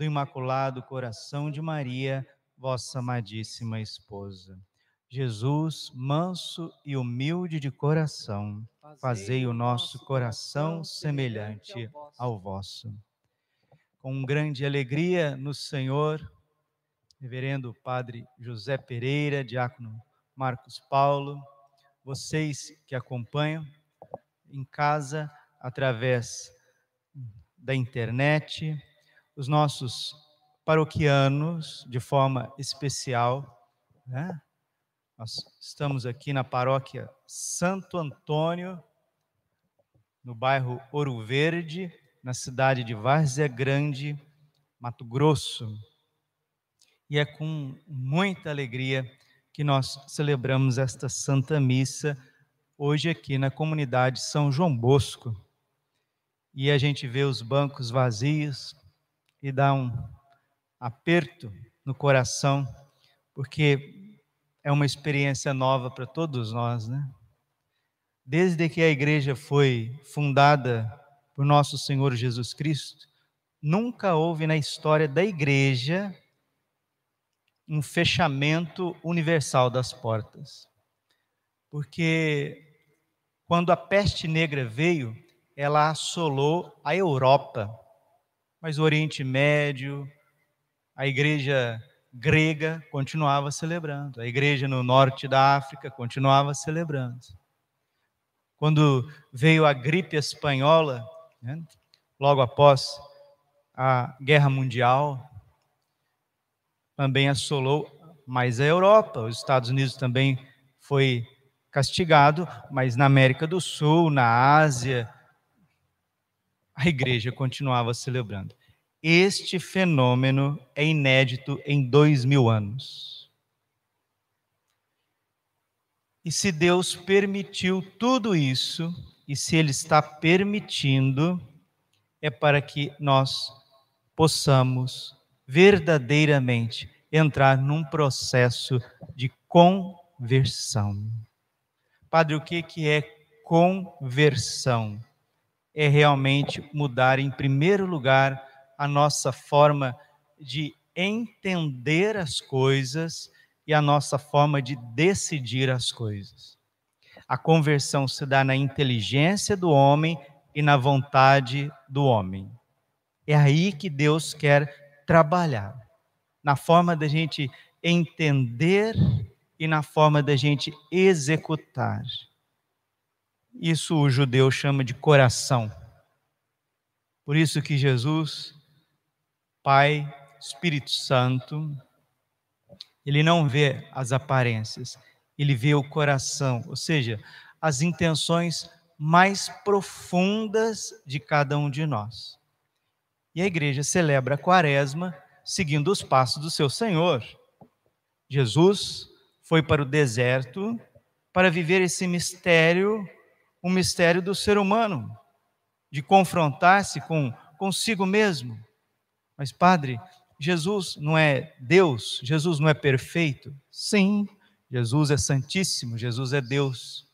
do Imaculado Coração de Maria, vossa amadíssima esposa. Jesus, manso e humilde de coração, fazei o nosso coração semelhante ao vosso. Com grande alegria no Senhor, Reverendo Padre José Pereira, Diácono Marcos Paulo, vocês que acompanham em casa através da internet, os nossos paroquianos de forma especial, né? Nós estamos aqui na paróquia Santo Antônio, no bairro Ouro Verde, na cidade de Várzea Grande, Mato Grosso. E é com muita alegria que nós celebramos esta Santa Missa hoje aqui na comunidade São João Bosco. E a gente vê os bancos vazios e dá um aperto no coração, porque é uma experiência nova para todos nós, né? Desde que a igreja foi fundada por nosso Senhor Jesus Cristo, nunca houve na história da igreja um fechamento universal das portas. Porque quando a peste negra veio, ela assolou a Europa, mas o Oriente Médio, a igreja grega continuava celebrando, a igreja no norte da África continuava celebrando. Quando veio a gripe espanhola, né, logo após a Guerra Mundial, também assolou mais a Europa, os Estados Unidos também foi castigado, mas na América do Sul, na Ásia, a igreja continuava celebrando. Este fenômeno é inédito em dois mil anos. E se Deus permitiu tudo isso, e se Ele está permitindo, é para que nós possamos verdadeiramente entrar num processo de conversão. Padre, o que, é conversão? É realmente mudar, em primeiro lugar, a nossa forma de entender as coisas e a nossa forma de decidir as coisas. A conversão se dá na inteligência do homem e na vontade do homem. É aí que Deus quer trabalhar, na forma da gente entender e na forma da gente executar. Isso o judeu chama de coração. Por isso que Jesus Pai, Espírito Santo, ele não vê as aparências, ele vê o coração, ou seja, as intenções mais profundas de cada um de nós. E a igreja celebra a quaresma seguindo os passos do seu Senhor. Jesus foi para o deserto para viver esse mistério, o mistério do ser humano, de confrontar-se com consigo mesmo, mas, padre, Jesus não é Deus? Jesus não é perfeito? Sim, Jesus é santíssimo, Jesus é Deus.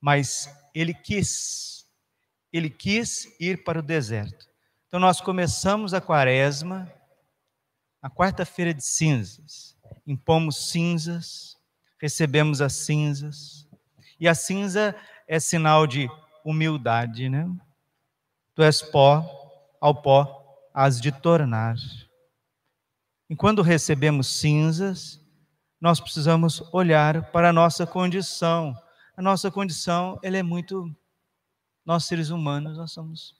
Mas ele quis, ele quis ir para o deserto. Então, nós começamos a quaresma, a quarta-feira de cinzas. Impomos cinzas, recebemos as cinzas. E a cinza é sinal de humildade, né? Tu és pó, ao pó as de tornar. E quando recebemos cinzas, nós precisamos olhar para a nossa condição. A nossa condição, ela é muito nós seres humanos, nós somos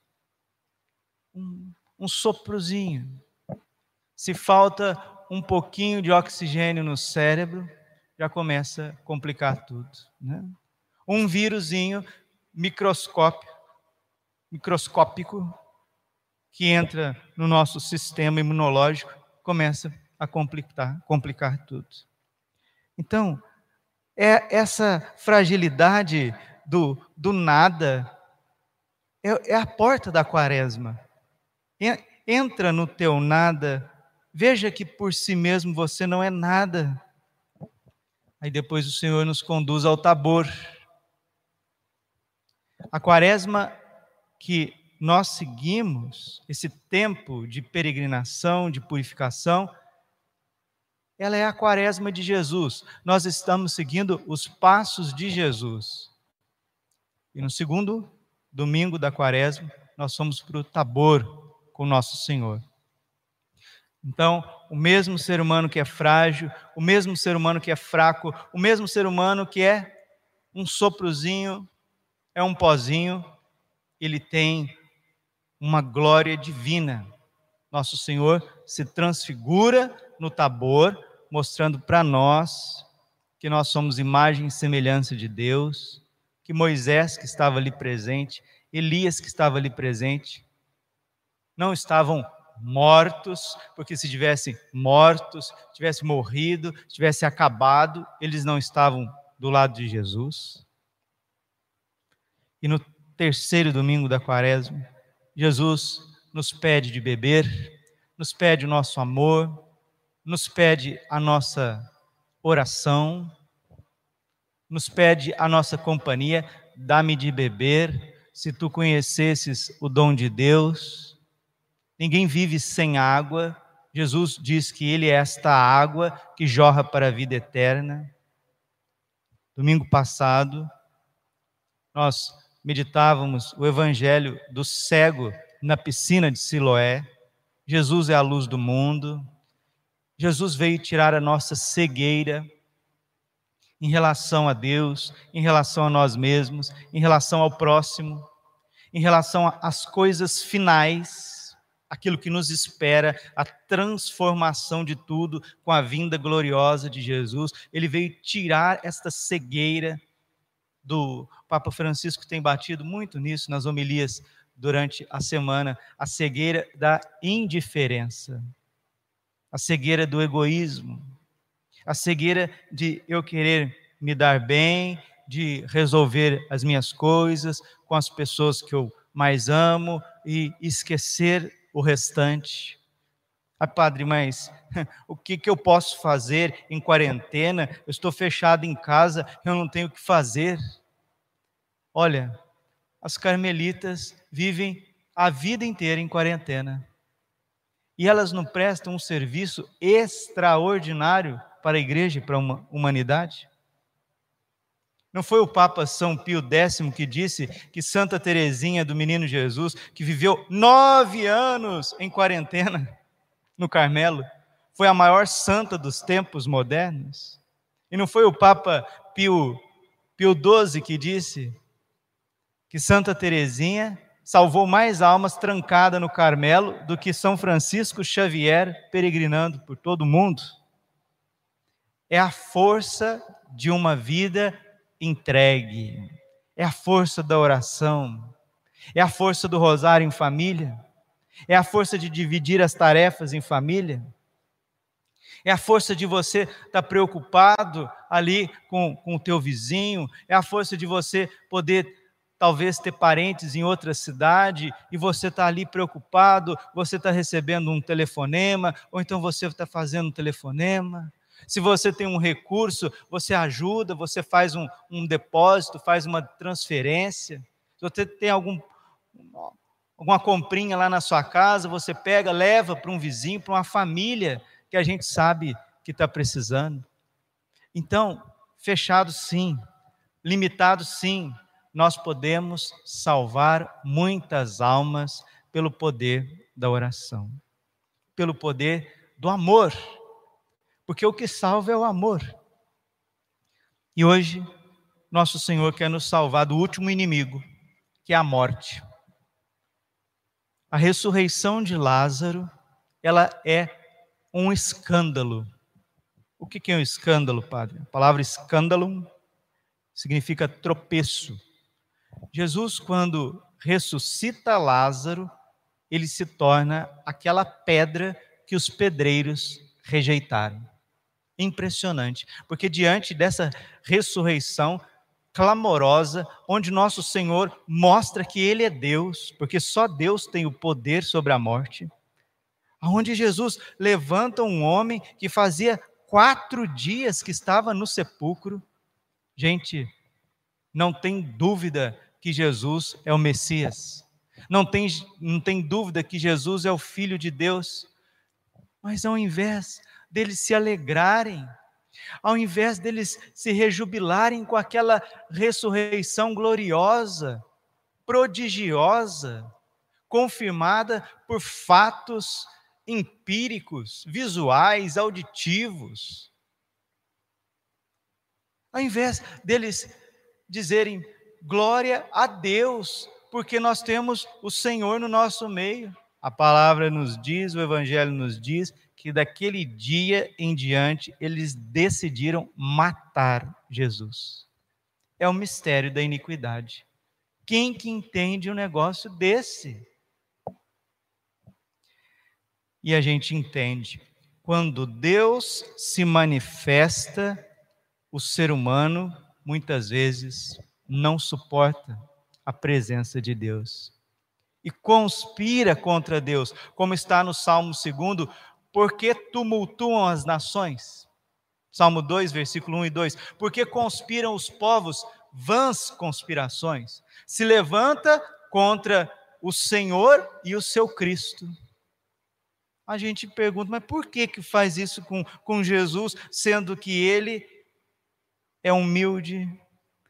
um, um soprozinho. Se falta um pouquinho de oxigênio no cérebro, já começa a complicar tudo. Né? Um vírusinho microscópico que entra no nosso sistema imunológico começa a complicar, complicar tudo. Então, é essa fragilidade do, do nada, é, é a porta da quaresma. Entra no teu nada, veja que por si mesmo você não é nada. Aí depois o Senhor nos conduz ao Tabor. A quaresma que nós seguimos, esse tempo de peregrinação, de purificação, ela é a quaresma de Jesus. Nós estamos seguindo os passos de Jesus. E no segundo domingo da quaresma, nós fomos para o Tabor com nosso Senhor. Então, o mesmo ser humano que é frágil, o mesmo ser humano que é fraco, o mesmo ser humano que é um soprozinho, é um pozinho, ele tem uma glória divina. Nosso Senhor se transfigura no Tabor, mostrando para nós que nós somos imagem e semelhança de Deus, que Moisés, que estava ali presente, Elias, que estava ali presente, não estavam mortos, porque se tivessem mortos, tivessem morrido, tivessem acabado, eles não estavam do lado de Jesus. E no terceiro domingo da quaresma, Jesus nos pede de beber, nos pede o nosso amor, nos pede a nossa oração, nos pede a nossa companhia, dá-me de beber. Se tu conhecesses o dom de Deus, ninguém vive sem água. Jesus diz que Ele é esta água que jorra para a vida eterna. Domingo passado, nós meditávamos o evangelho do cego na piscina de Siloé. Jesus é a luz do mundo. Jesus veio tirar a nossa cegueira em relação a Deus, em relação a nós mesmos, em relação ao próximo, em relação às coisas finais, aquilo que nos espera, a transformação de tudo com a vinda gloriosa de Jesus. Ele veio tirar esta cegueira do Papa Francisco tem batido muito nisso nas homilias durante a semana, a cegueira da indiferença a cegueira do egoísmo, a cegueira de eu querer me dar bem, de resolver as minhas coisas com as pessoas que eu mais amo e esquecer o restante. Ah, padre, mas o que, que eu posso fazer em quarentena? Eu estou fechado em casa, eu não tenho o que fazer. Olha, as carmelitas vivem a vida inteira em quarentena e elas não prestam um serviço extraordinário para a igreja e para a humanidade? Não foi o Papa São Pio X que disse que Santa Teresinha do Menino Jesus, que viveu nove anos em quarentena no Carmelo, foi a maior santa dos tempos modernos? E não foi o Papa Pio, Pio XII que disse que Santa Teresinha salvou mais almas trancada no Carmelo do que São Francisco Xavier peregrinando por todo o mundo. É a força de uma vida entregue, é a força da oração, é a força do rosário em família, é a força de dividir as tarefas em família, é a força de você estar tá preocupado ali com, com o teu vizinho, é a força de você poder talvez ter parentes em outra cidade e você está ali preocupado, você está recebendo um telefonema, ou então você está fazendo um telefonema. Se você tem um recurso, você ajuda, você faz um, um depósito, faz uma transferência. Se você tem algum, alguma comprinha lá na sua casa, você pega, leva para um vizinho, para uma família que a gente sabe que está precisando. Então, fechado sim, limitado sim, nós podemos salvar muitas almas pelo poder da oração, pelo poder do amor, porque o que salva é o amor. E hoje, nosso Senhor quer nos salvar do último inimigo, que é a morte. A ressurreição de Lázaro, ela é um escândalo. O que é um escândalo, padre? A palavra escândalo significa tropeço. Jesus, quando ressuscita Lázaro, ele se torna aquela pedra que os pedreiros rejeitaram. Impressionante, porque diante dessa ressurreição clamorosa, onde nosso Senhor mostra que Ele é Deus, porque só Deus tem o poder sobre a morte, onde Jesus levanta um homem que fazia quatro dias que estava no sepulcro. Gente, não tem dúvida que Jesus é o Messias. Não tem, não tem dúvida que Jesus é o Filho de Deus. Mas ao invés deles se alegrarem, ao invés deles se rejubilarem com aquela ressurreição gloriosa, prodigiosa, confirmada por fatos empíricos, visuais, auditivos, ao invés deles dizerem glória a Deus, porque nós temos o Senhor no nosso meio. A palavra nos diz, o Evangelho nos diz, que daquele dia em diante eles decidiram matar Jesus. É o mistério da iniquidade. Quem que entende um negócio desse? E a gente entende, quando Deus se manifesta, o ser humano muitas vezes não suporta a presença de Deus e conspira contra Deus, como está no Salmo 2, porque tumultuam as nações. Salmo 2, versículo 1 e 2. Porque conspiram os povos vãs conspirações. Se levanta contra o Senhor e o seu Cristo. A gente pergunta, mas por que, que faz isso com, com Jesus, sendo que ele é humilde,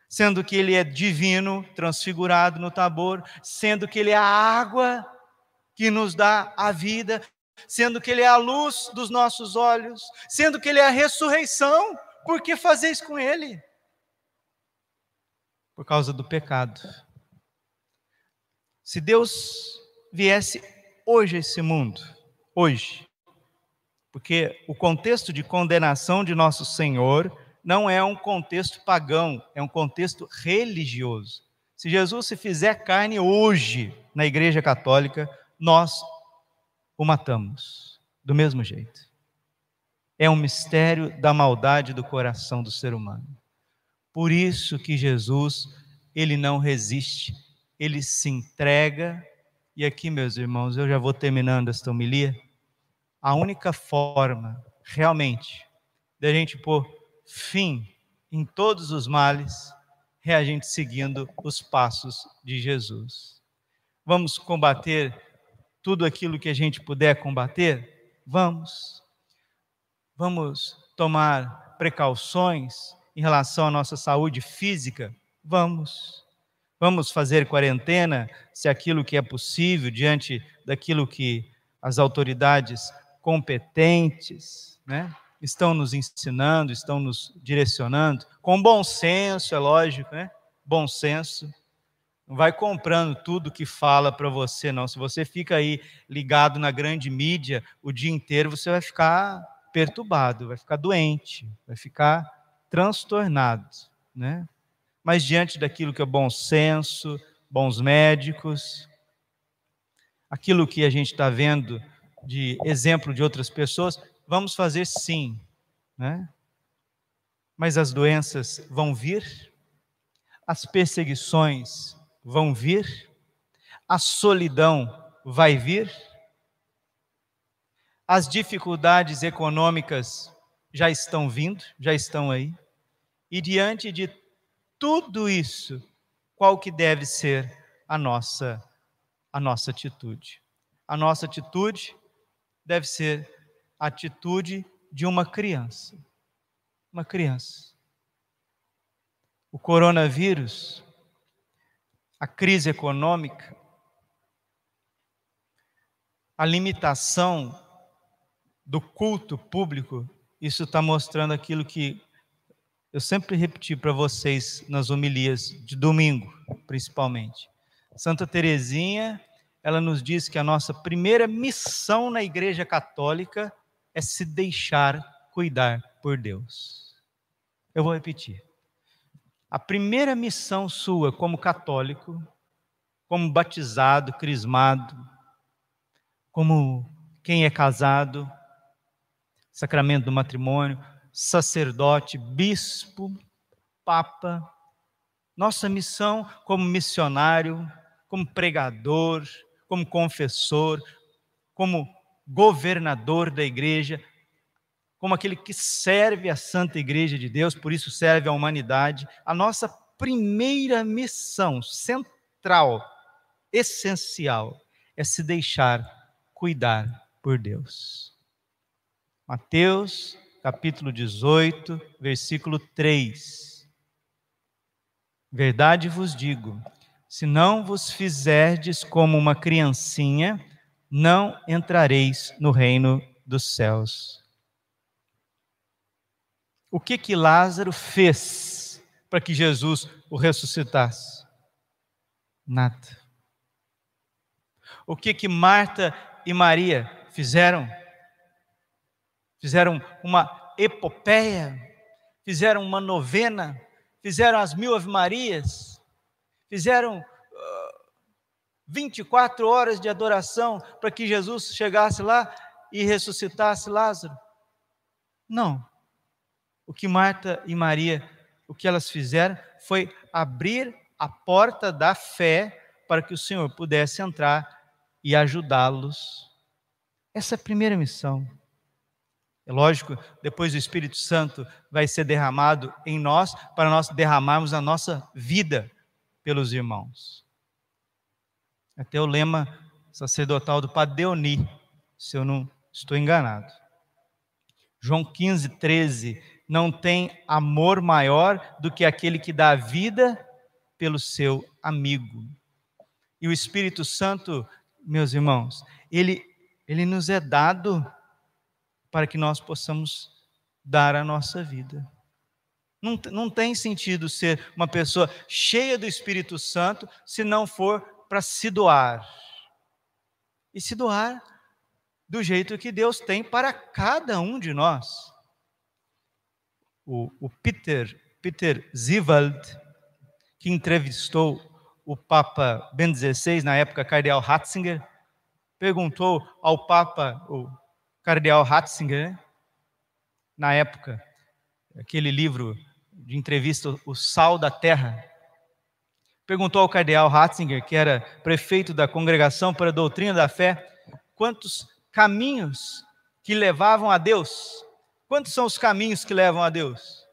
sendo que ele é divino, transfigurado no tabor, sendo que ele é a água que nos dá a vida, sendo que ele é a luz dos nossos olhos, sendo que ele é a ressurreição, por que fazer isso com ele? Por causa do pecado. Se Deus viesse hoje a esse mundo, hoje, porque o contexto de condenação de nosso Senhor não é um contexto pagão, é um contexto religioso. Se Jesus se fizer carne hoje na Igreja Católica, nós o matamos do mesmo jeito. É um mistério da maldade do coração do ser humano. Por isso que Jesus, ele não resiste, ele se entrega. E aqui, meus irmãos, eu já vou terminando esta homilia. A única forma, realmente, da gente pôr fim em todos os males é a gente seguindo os passos de Jesus. Vamos combater tudo aquilo que a gente puder combater? Vamos. Vamos tomar precauções em relação à nossa saúde física? Vamos. Vamos fazer quarentena, se aquilo que é possível, diante daquilo que as autoridades competentes, né, estão nos ensinando, estão nos direcionando, com bom senso, é lógico, né? Bom senso. Não vai comprando tudo que fala para você, não. Se você fica aí ligado na grande mídia o dia inteiro, você vai ficar perturbado, vai ficar doente, vai ficar transtornado, né? Mas diante daquilo que é bom senso, bons médicos, aquilo que a gente está vendo de exemplo de outras pessoas, vamos fazer sim, né? Mas as doenças vão vir, as perseguições vão vir, a solidão vai vir, as dificuldades econômicas já estão vindo, já estão aí. E diante de tudo isso, qual que deve ser a nossa a nossa atitude? A nossa atitude deve ser atitude de uma criança. Uma criança. O coronavírus, a crise econômica, a limitação do culto público, isso está mostrando aquilo que eu sempre repeti para vocês nas homilias de domingo, principalmente. Santa Teresinha, ela nos diz que a nossa primeira missão na Igreja Católica é se deixar cuidar por Deus. Eu vou repetir. A primeira missão sua como católico, como batizado, crismado, como quem é casado, sacramento do matrimônio, sacerdote, bispo, papa. Nossa missão como missionário, como pregador, como confessor, como governador da igreja, como aquele que serve a Santa Igreja de Deus, por isso serve à humanidade. A nossa primeira missão central, essencial, é se deixar cuidar por Deus. Mateus, capítulo 18, versículo 3. Verdade vos digo, se não vos fizerdes como uma criancinha, não entrareis no reino dos céus. O que que Lázaro fez para que Jesus o ressuscitasse? Nada. O que que Marta e Maria fizeram? Fizeram uma epopeia, fizeram uma novena, fizeram as mil Ave Marias, fizeram 24 horas de adoração para que Jesus chegasse lá e ressuscitasse Lázaro? Não. O que Marta e Maria, o que elas fizeram foi abrir a porta da fé para que o Senhor pudesse entrar e ajudá-los. Essa é a primeira missão. É lógico, depois o Espírito Santo vai ser derramado em nós para nós derramarmos a nossa vida pelos irmãos. Até o lema sacerdotal do Padre Deoni, se eu não estou enganado. João 15, 13. Não tem amor maior do que aquele que dá a vida pelo seu amigo. E o Espírito Santo, meus irmãos, ele, ele nos é dado para que nós possamos dar a nossa vida. Não, não tem sentido ser uma pessoa cheia do Espírito Santo se não for para se doar. E se doar do jeito que Deus tem para cada um de nós. O, o Peter, Peter Zivald, que entrevistou o Papa Ben XVI, na época Cardeal Ratzinger, perguntou ao Papa, o Cardeal Ratzinger, na época, aquele livro de entrevista, O Sal da Terra, perguntou ao cardeal Ratzinger, que era prefeito da Congregação para a Doutrina da Fé, quantos caminhos que levavam a Deus. Quantos são os caminhos que levam a Deus?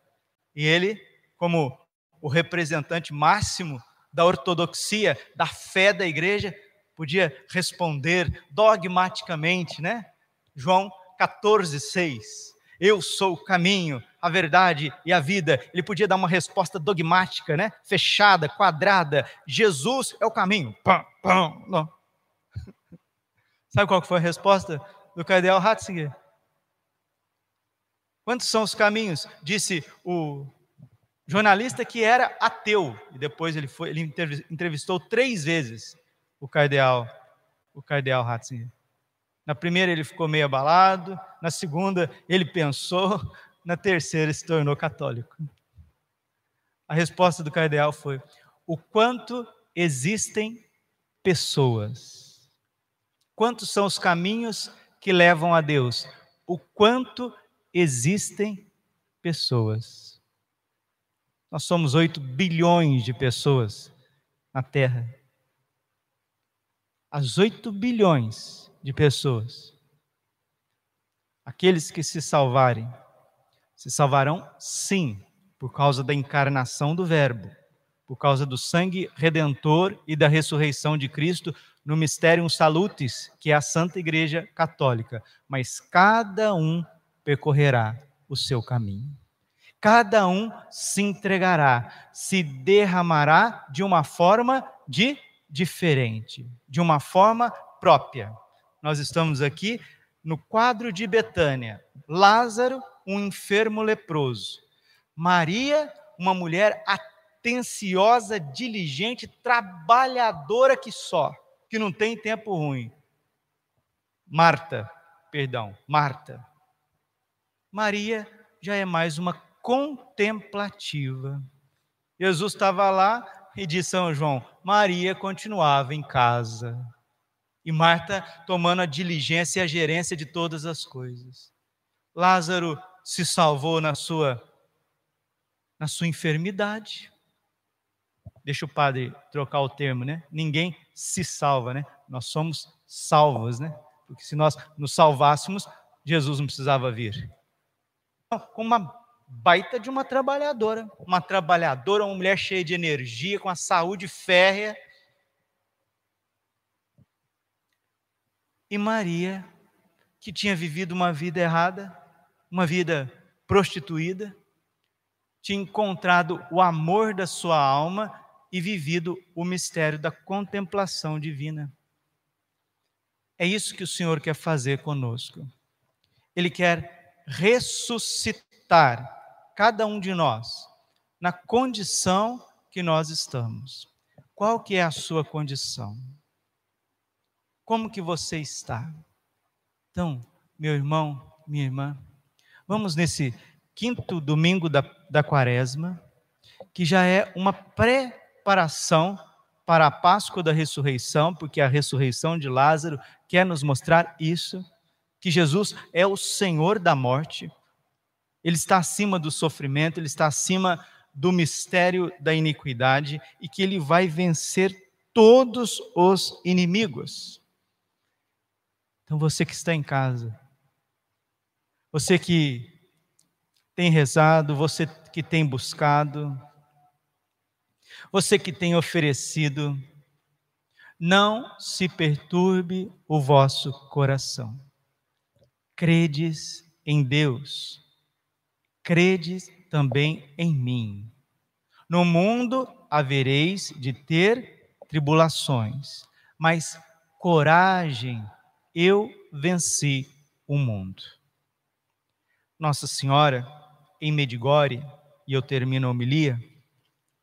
E ele, como o representante máximo da ortodoxia, da fé da igreja, podia responder dogmaticamente, né? João 14, 6. Eu sou o caminho, a verdade e a vida. Ele podia dar uma resposta dogmática, né? Fechada, quadrada. Jesus é o caminho. Pam, pam, não. Sabe qual foi a resposta do cardeal Ratzinger? Quantos são os caminhos? Disse o jornalista que era ateu e depois ele foi, ele entrevistou três vezes o cardeal, o cardeal Ratzinger. Na primeira ele ficou meio abalado, na segunda ele pensou, na terceira se tornou católico. A resposta do cardeal foi: o quanto existem pessoas. Quantos são os caminhos que levam a Deus? O quanto existem pessoas. Nós somos 8 bilhões de pessoas na Terra. As 8 bilhões de pessoas. Aqueles que se salvarem, se salvarão sim, por causa da encarnação do Verbo, por causa do sangue redentor e da ressurreição de Cristo no Mysterium Salutis, que é a Santa Igreja Católica. Mas cada um percorrerá o seu caminho. Cada um se entregará, se derramará de uma forma de diferente, de uma forma própria nós estamos aqui no quadro de Betânia. Lázaro, um enfermo leproso. Maria, uma mulher atenciosa, diligente, trabalhadora que só, que não tem tempo ruim. Marta, perdão, Marta. Maria já é mais uma contemplativa. Jesus estava lá e disse São João: Maria continuava em casa. E Marta tomando a diligência e a gerência de todas as coisas. Lázaro se salvou na sua na sua enfermidade. Deixa o padre trocar o termo, né? Ninguém se salva, né? Nós somos salvos, né? Porque se nós nos salvássemos, Jesus não precisava vir. Com uma baita de uma trabalhadora, uma trabalhadora, uma mulher cheia de energia, com a saúde férrea. E Maria, que tinha vivido uma vida errada, uma vida prostituída, tinha encontrado o amor da sua alma e vivido o mistério da contemplação divina. É isso que o Senhor quer fazer conosco. Ele quer ressuscitar cada um de nós na condição que nós estamos. Qual que é a sua condição? Como que você está? Então, meu irmão, minha irmã, vamos nesse quinto domingo da, da quaresma, que já é uma preparação para a Páscoa da ressurreição, porque a ressurreição de Lázaro quer nos mostrar isso, que Jesus é o Senhor da morte, ele está acima do sofrimento, ele está acima do mistério da iniquidade e que ele vai vencer todos os inimigos. Então você que está em casa, você que tem rezado, você que tem buscado, você que tem oferecido, não se perturbe o vosso coração. Credes em Deus crede também em mim. No mundo havereis de ter tribulações, mas coragem, eu venci o mundo. Nossa Senhora, em Medigore, e eu termino a homilia,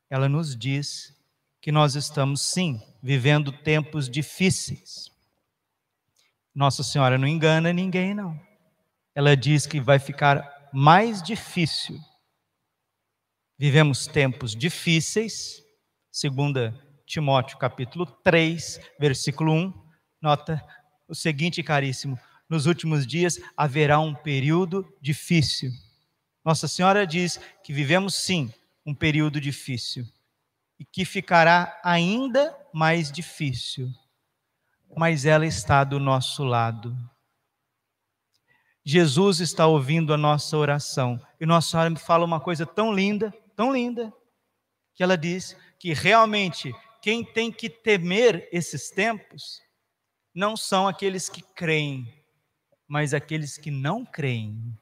ela nos diz que nós estamos, sim, vivendo tempos difíceis. Nossa Senhora não engana ninguém, não. Ela diz que vai ficar mais difícil. Vivemos tempos difíceis, segundo Timóteo capítulo 3, versículo 1, nota o seguinte, caríssimo, nos últimos dias haverá um período difícil. Nossa Senhora diz que vivemos sim um período difícil e que ficará ainda mais difícil, mas ela está do nosso lado. Jesus está ouvindo a nossa oração. E Nossa Senhora me fala uma coisa tão linda, tão linda, que ela diz que realmente quem tem que temer esses tempos não são aqueles que creem, mas aqueles que não creem.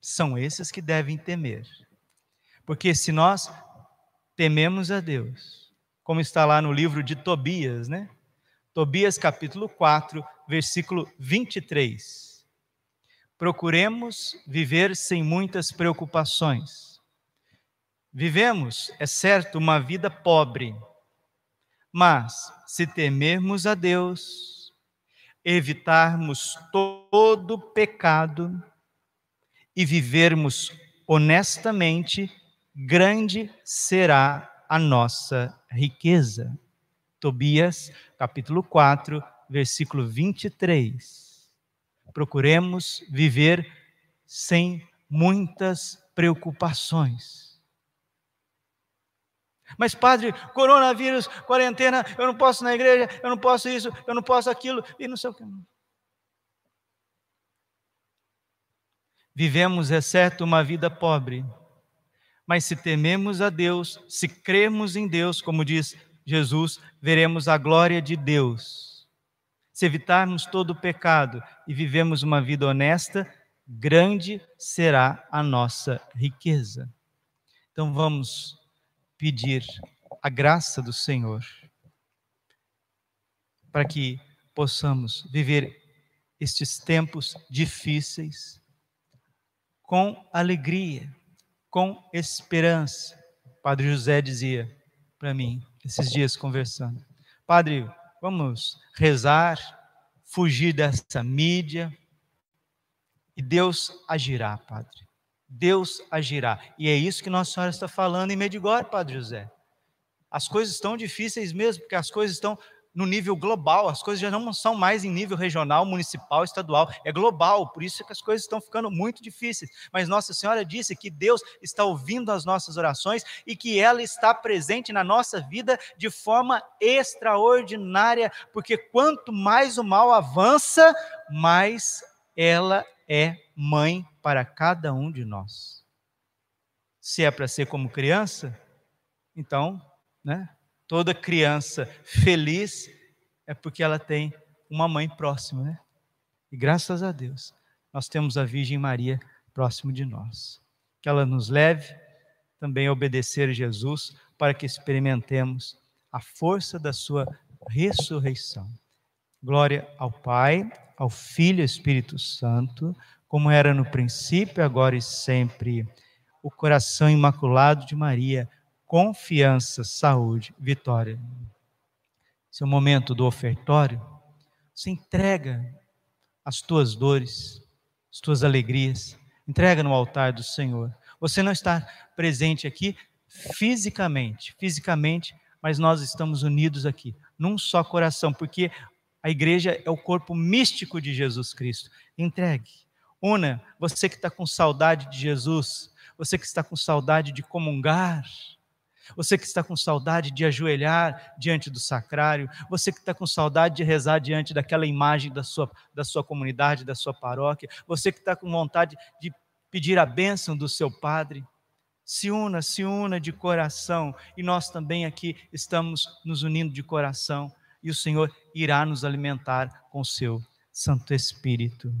São esses que devem temer. Porque se nós tememos a Deus, como está lá no livro de Tobias, né? Tobias capítulo 4, versículo 23 procuremos viver sem muitas preocupações. Vivemos, é certo, uma vida pobre, mas se temermos a Deus, evitarmos todo pecado e vivermos honestamente, grande será a nossa riqueza. Tobias, capítulo 4, versículo 23 procuremos viver sem muitas preocupações. Mas, padre, coronavírus, quarentena, eu não posso na igreja, eu não posso isso, eu não posso aquilo, e não sei o que. Vivemos, é certo, uma vida pobre, mas se tememos a Deus, se cremos em Deus, como diz Jesus, veremos a glória de Deus se evitarmos todo o pecado e vivemos uma vida honesta, grande será a nossa riqueza. Então vamos pedir a graça do Senhor para que possamos viver estes tempos difíceis com alegria, com esperança. Padre José dizia para mim esses dias conversando: Padre, vamos rezar, fugir dessa mídia, e Deus agirá, Padre. Deus agirá. E é isso que Nossa Senhora está falando em Medigore, Padre José. As coisas estão difíceis mesmo, porque as coisas estão no nível global, as coisas já não são mais em nível regional, municipal, estadual, é global, por isso é que as coisas estão ficando muito difíceis. Mas Nossa Senhora disse que Deus está ouvindo as nossas orações e que ela está presente na nossa vida de forma extraordinária, porque quanto mais o mal avança, mais ela é mãe para cada um de nós. Se é para ser como criança, então, né? Toda criança feliz é porque ela tem uma mãe próxima, né? E graças a Deus, nós temos a Virgem Maria próximo de nós. Que ela nos leve também a obedecer Jesus para que experimentemos a força da sua ressurreição. Glória ao Pai, ao Filho e ao Espírito Santo, como era no princípio, agora e sempre. O coração imaculado de Maria confiança, saúde, vitória. Esse é o momento do ofertório. Você entrega as tuas dores, as tuas alegrias, entrega no altar do Senhor. Você não está presente aqui fisicamente, fisicamente, mas nós estamos unidos aqui, num só coração, porque a igreja é o corpo místico de Jesus Cristo. Entregue. Una, você que está com saudade de Jesus, você que está com saudade de comungar, você que está com saudade de ajoelhar diante do sacrário, você que está com saudade de rezar diante daquela imagem da sua, da sua comunidade, da sua paróquia, você que está com vontade de pedir a bênção do seu padre, se una, se una de coração, e nós também aqui estamos nos unindo de coração, e o Senhor irá nos alimentar com o seu Santo Espírito.